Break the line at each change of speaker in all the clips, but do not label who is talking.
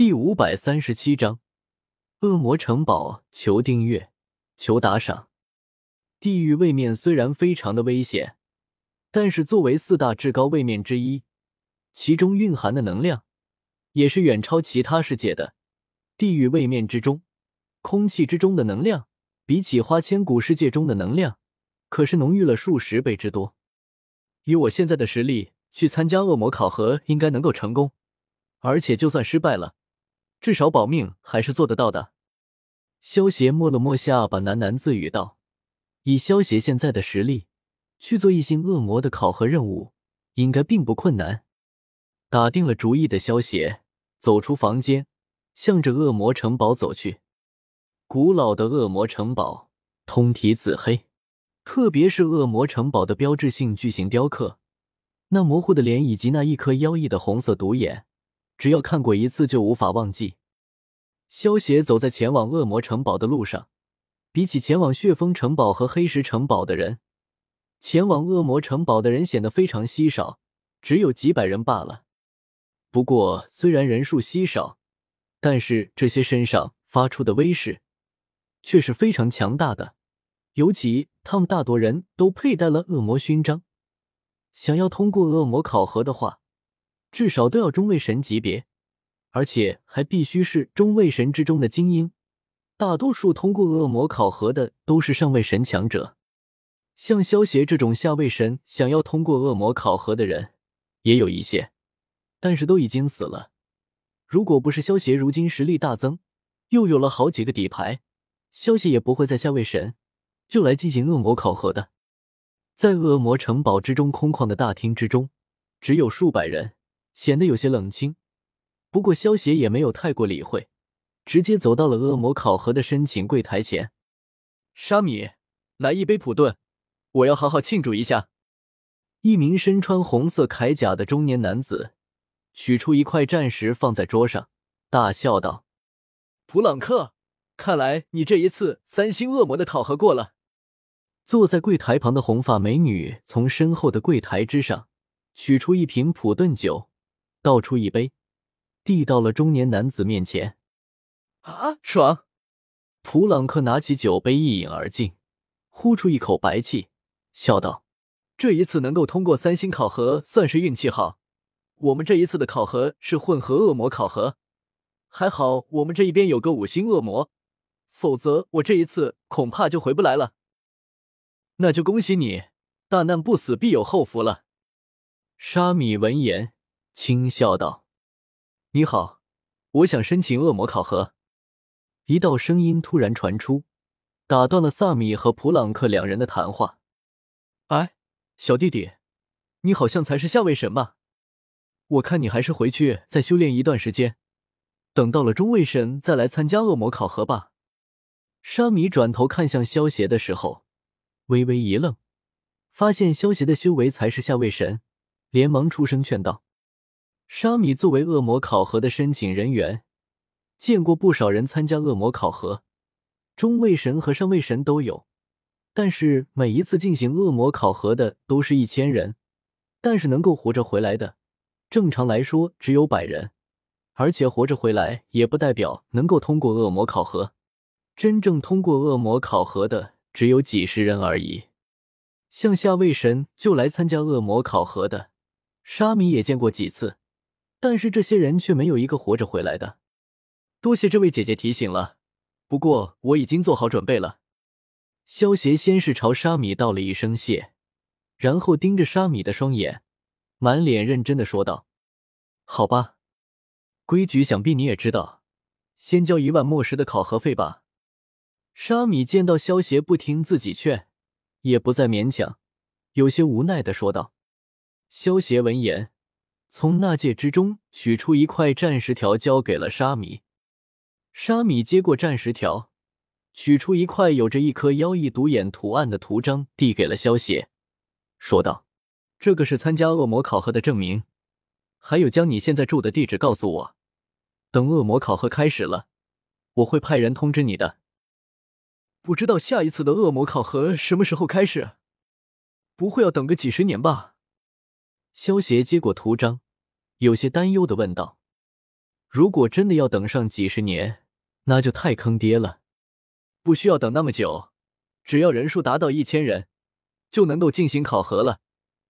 第五百三十七章，恶魔城堡。求订阅，求打赏。地狱位面虽然非常的危险，但是作为四大至高位面之一，其中蕴含的能量也是远超其他世界的。地狱位面之中，空气之中的能量，比起花千骨世界中的能量，可是浓郁了数十倍之多。以我现在的实力去参加恶魔考核，应该能够成功。而且就算失败了。至少保命还是做得到的。萧协摸了摸下巴，喃喃自语道：“以萧协现在的实力，去做一星恶魔的考核任务，应该并不困难。”打定了主意的萧协走出房间，向着恶魔城堡走去。古老的恶魔城堡，通体紫黑，特别是恶魔城堡的标志性巨型雕刻，那模糊的脸以及那一颗妖异的红色独眼。只要看过一次就无法忘记。萧协走在前往恶魔城堡的路上，比起前往血峰城堡和黑石城堡的人，前往恶魔城堡的人显得非常稀少，只有几百人罢了。不过，虽然人数稀少，但是这些身上发出的威势却是非常强大的。尤其他们大多人都佩戴了恶魔勋章，想要通过恶魔考核的话。至少都要中位神级别，而且还必须是中位神之中的精英。大多数通过恶魔考核的都是上位神强者，像萧协这种下位神想要通过恶魔考核的人也有一些，但是都已经死了。如果不是萧协如今实力大增，又有了好几个底牌，萧协也不会在下位神就来进行恶魔考核的。在恶魔城堡之中空旷的大厅之中，只有数百人。显得有些冷清，不过萧协也没有太过理会，直接走到了恶魔考核的申请柜台前。沙米，来一杯普顿，我要好好庆祝一下。一名身穿红色铠甲的中年男子取出一块战石放在桌上，大笑道：“普朗克，看来你这一次三星恶魔的考核过了。”坐在柜台旁的红发美女从身后的柜台之上取出一瓶普顿酒。倒出一杯，递到了中年男子面前。啊，爽！普朗克拿起酒杯一饮而尽，呼出一口白气，笑道：“这一次能够通过三星考核，算是运气好。我们这一次的考核是混合恶魔考核，还好我们这一边有个五星恶魔，否则我这一次恐怕就回不来了。那就恭喜你，大难不死必有后福了。”沙米闻言。轻笑道：“你好，我想申请恶魔考核。”一道声音突然传出，打断了萨米和普朗克两人的谈话。“哎，小弟弟，你好像才是下位神吧？我看你还是回去再修炼一段时间，等到了中位神再来参加恶魔考核吧。”沙米转头看向萧邪的时候，微微一愣，发现萧邪的修为才是下位神，连忙出声劝道。沙米作为恶魔考核的申请人员，见过不少人参加恶魔考核，中位神和上位神都有，但是每一次进行恶魔考核的都是一千人，但是能够活着回来的，正常来说只有百人，而且活着回来也不代表能够通过恶魔考核，真正通过恶魔考核的只有几十人而已。像下位神就来参加恶魔考核的，沙米也见过几次。但是这些人却没有一个活着回来的。多谢这位姐姐提醒了，不过我已经做好准备了。萧协先是朝沙米道了一声谢，然后盯着沙米的双眼，满脸认真的说道：“好吧，规矩想必你也知道，先交一万墨石的考核费吧。”沙米见到萧协不听自己劝，也不再勉强，有些无奈的说道。萧协闻言。从纳戒之中取出一块战石条，交给了沙弥。沙弥接过战石条，取出一块有着一颗妖异独眼图案的图章，递给了萧邪，说道：“这个是参加恶魔考核的证明，还有将你现在住的地址告诉我。等恶魔考核开始了，我会派人通知你的。不知道下一次的恶魔考核什么时候开始？不会要等个几十年吧？”萧协接过图章，有些担忧的问道：“如果真的要等上几十年，那就太坑爹了。不需要等那么久，只要人数达到一千人，就能够进行考核了。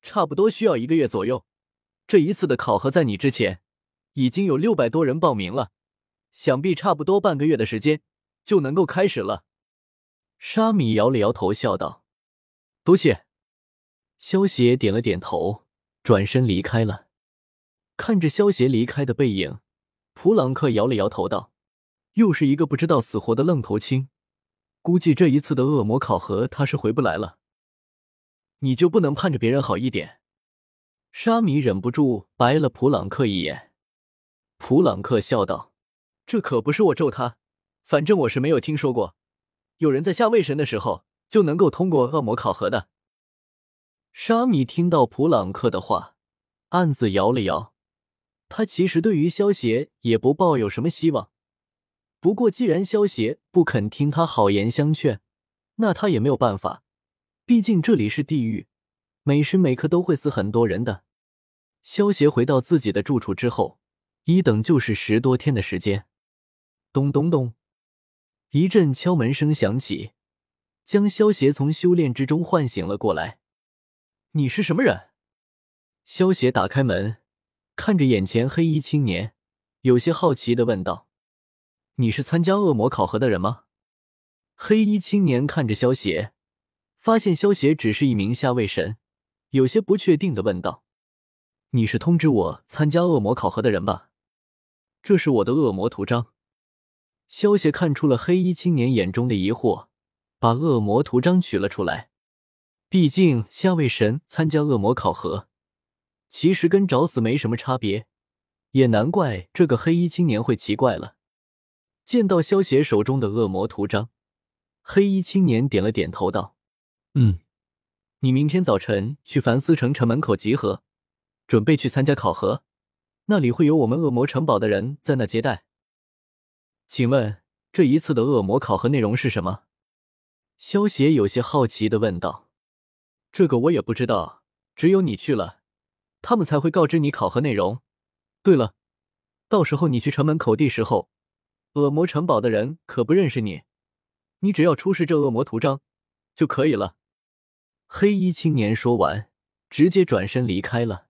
差不多需要一个月左右。这一次的考核在你之前，已经有六百多人报名了，想必差不多半个月的时间就能够开始了。沙米摇了摇头，笑道：“多谢。”萧邪点了点头，转身离开了。看着萧邪离开的背影，普朗克摇了摇头道：“又是一个不知道死活的愣头青，估计这一次的恶魔考核他是回不来了。你就不能盼着别人好一点？”沙弥忍不住白了普朗克一眼。普朗克笑道：“这可不是我咒他，反正我是没有听说过有人在下位神的时候就能够通过恶魔考核的。”沙弥听到普朗克的话，暗自摇了摇。他其实对于萧邪也不抱有什么希望，不过既然萧邪不肯听他好言相劝，那他也没有办法。毕竟这里是地狱，每时每刻都会死很多人的。萧邪回到自己的住处之后，一等就是十多天的时间。咚咚咚，一阵敲门声响起，将萧邪从修炼之中唤醒了过来。你是什么人？萧邪打开门，看着眼前黑衣青年，有些好奇的问道：“你是参加恶魔考核的人吗？”黑衣青年看着萧邪，发现萧邪只是一名下位神，有些不确定的问道：“你是通知我参加恶魔考核的人吧？”这是我的恶魔图章。萧邪看出了黑衣青年眼中的疑惑，把恶魔图章取了出来。毕竟下位神参加恶魔考核，其实跟找死没什么差别，也难怪这个黑衣青年会奇怪了。见到萧邪手中的恶魔图章，黑衣青年点了点头，道：“嗯，你明天早晨去凡思城城门口集合，准备去参加考核，那里会有我们恶魔城堡的人在那接待。请问这一次的恶魔考核内容是什么？”萧邪有些好奇的问道。这个我也不知道，只有你去了，他们才会告知你考核内容。对了，到时候你去城门口地时候，恶魔城堡的人可不认识你，你只要出示这恶魔图章就可以了。黑衣青年说完，直接转身离开了。